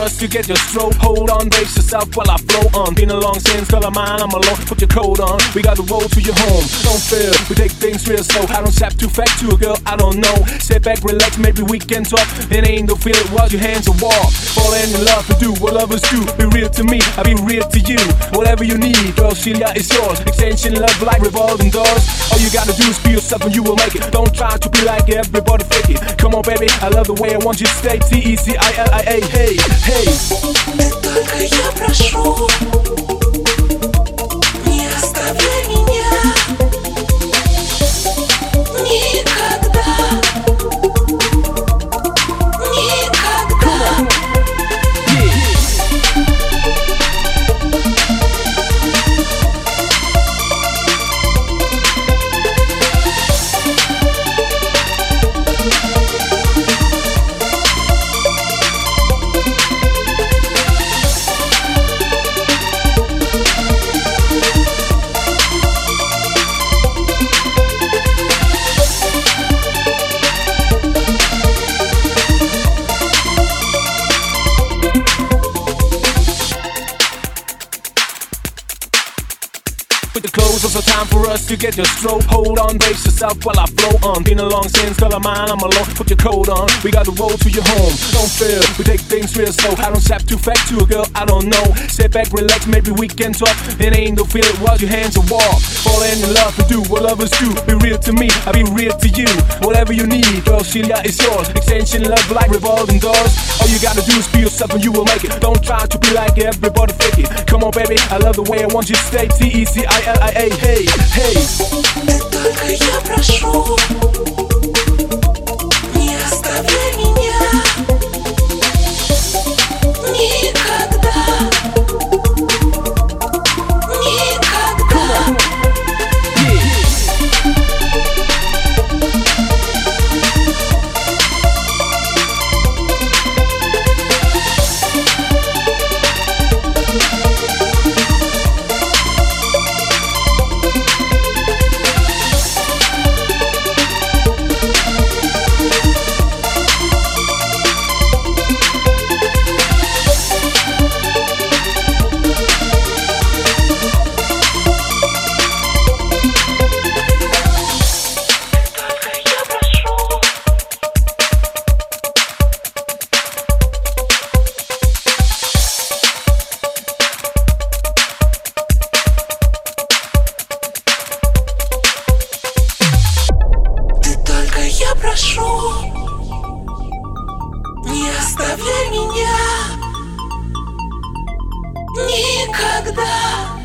us to get your stroke. Hold on, brace yourself while I flow on. Been a long since, girl of mine, I'm alone. Put your coat on, we got the road to your home. Don't feel, we take things real slow. I don't step too fast to a girl, I don't know. Sit back, relax, maybe we can talk. It ain't no feel while your hands are warm. Falling in love to do what lovers do. Be real to me, I be real to you. Whatever you need, girl, Celia is yours. Extension love like revolving doors. All you gotta do is be yourself and you will make it. Don't try to be like everybody fake it. Come on, baby, I love the way I want you to stay. T E C I L I A, hey, hey. Только я прошу Не оставляй меня With the close, it's time for us to get your stroke. Hold on, brace yourself while I flow on. Been a long since, girl of mine, I'm alone. Put your coat on, we got the road to your home. Don't feel, we take things real slow. I don't step too fast to a girl, I don't know. Sit back, relax, maybe we can talk. It ain't no feel it, wash your hands and walk. Falling in love to do what lovers do. Be real to me, I'll be real to you. Whatever you need, girl, Celia is yours. Extension love like revolving doors. All you gotta do is be yourself and you will make it. Don't try to be like everybody fake it. Come on, baby, I love the way I want you to stay. T E C I L I A, hey, hey. Ты только я прошу Никогда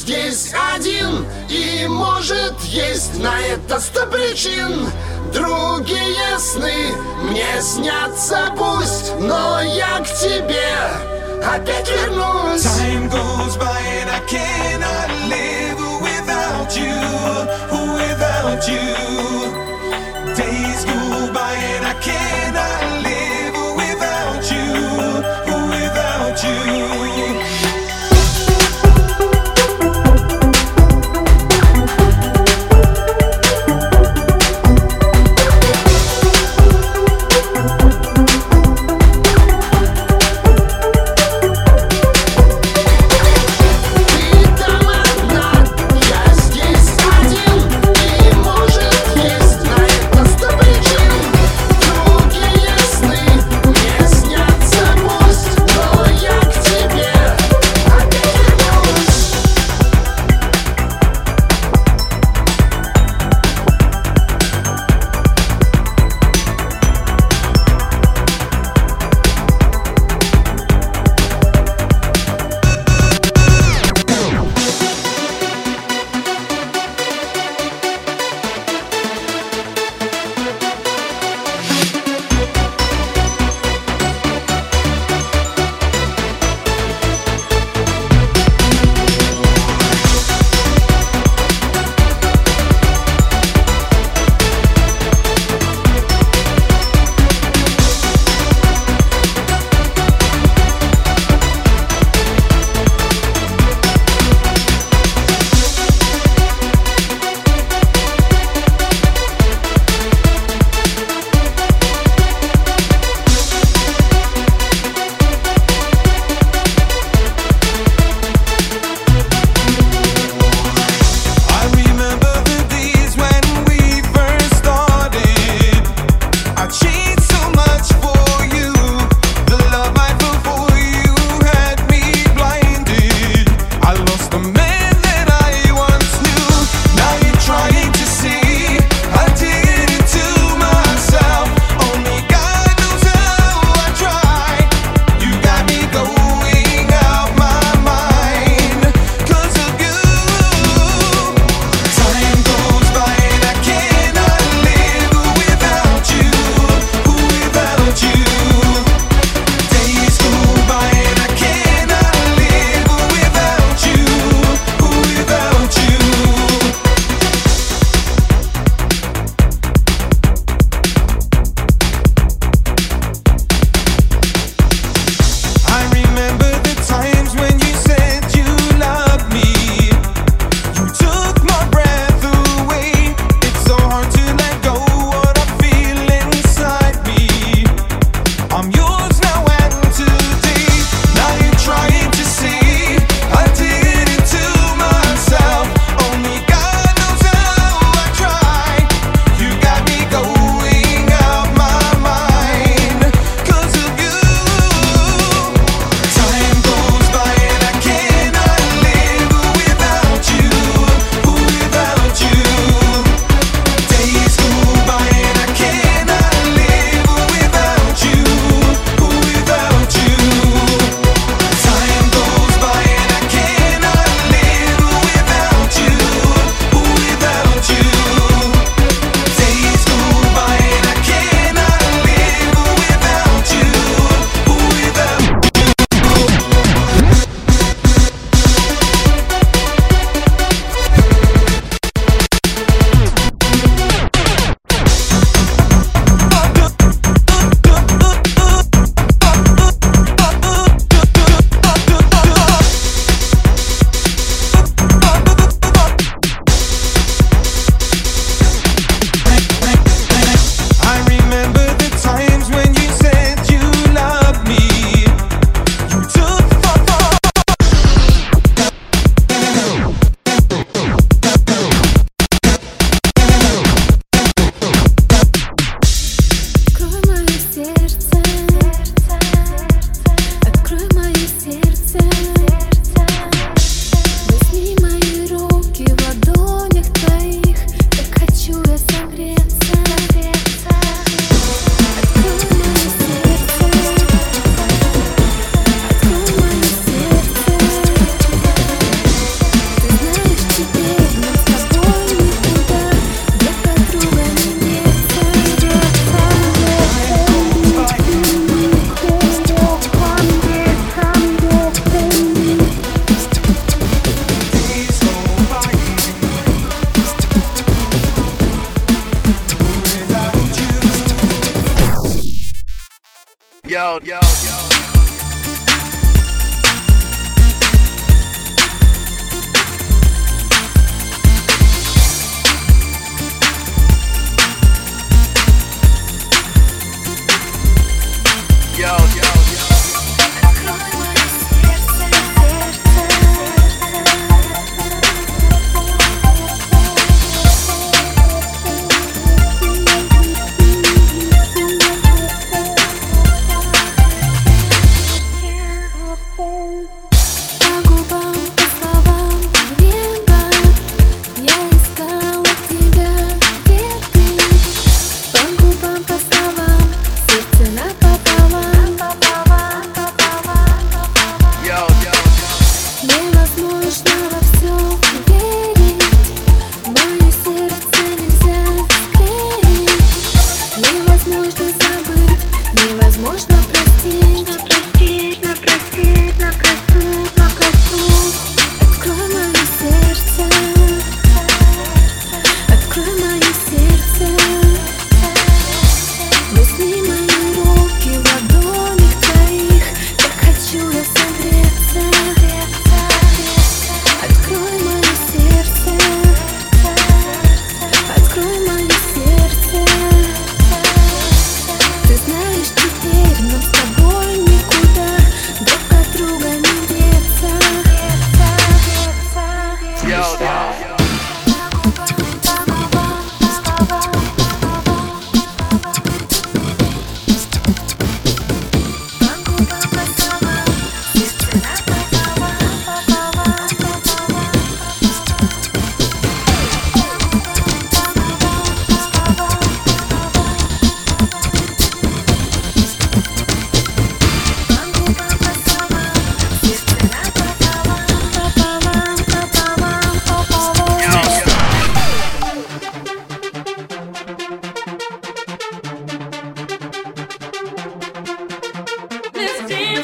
здесь один И может есть на это сто причин Другие сны мне снятся пусть Но я к тебе опять вернусь Time goes by and I cannot live without you, without you.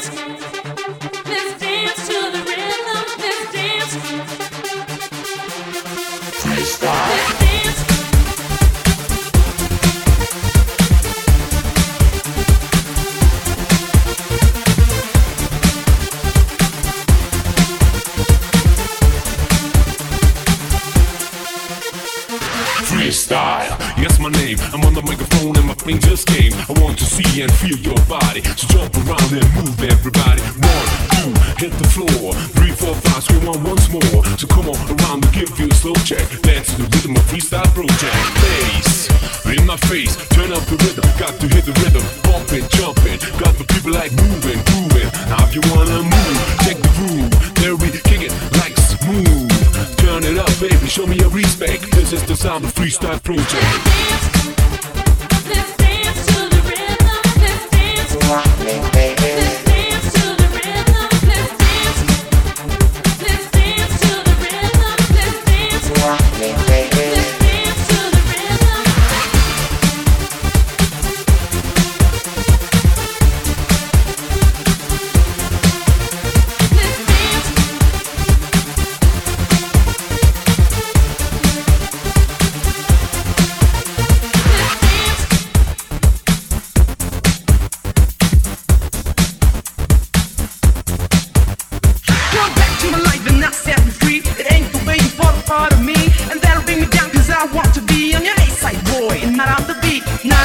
Yo. Part of me, and I'm the beat. Now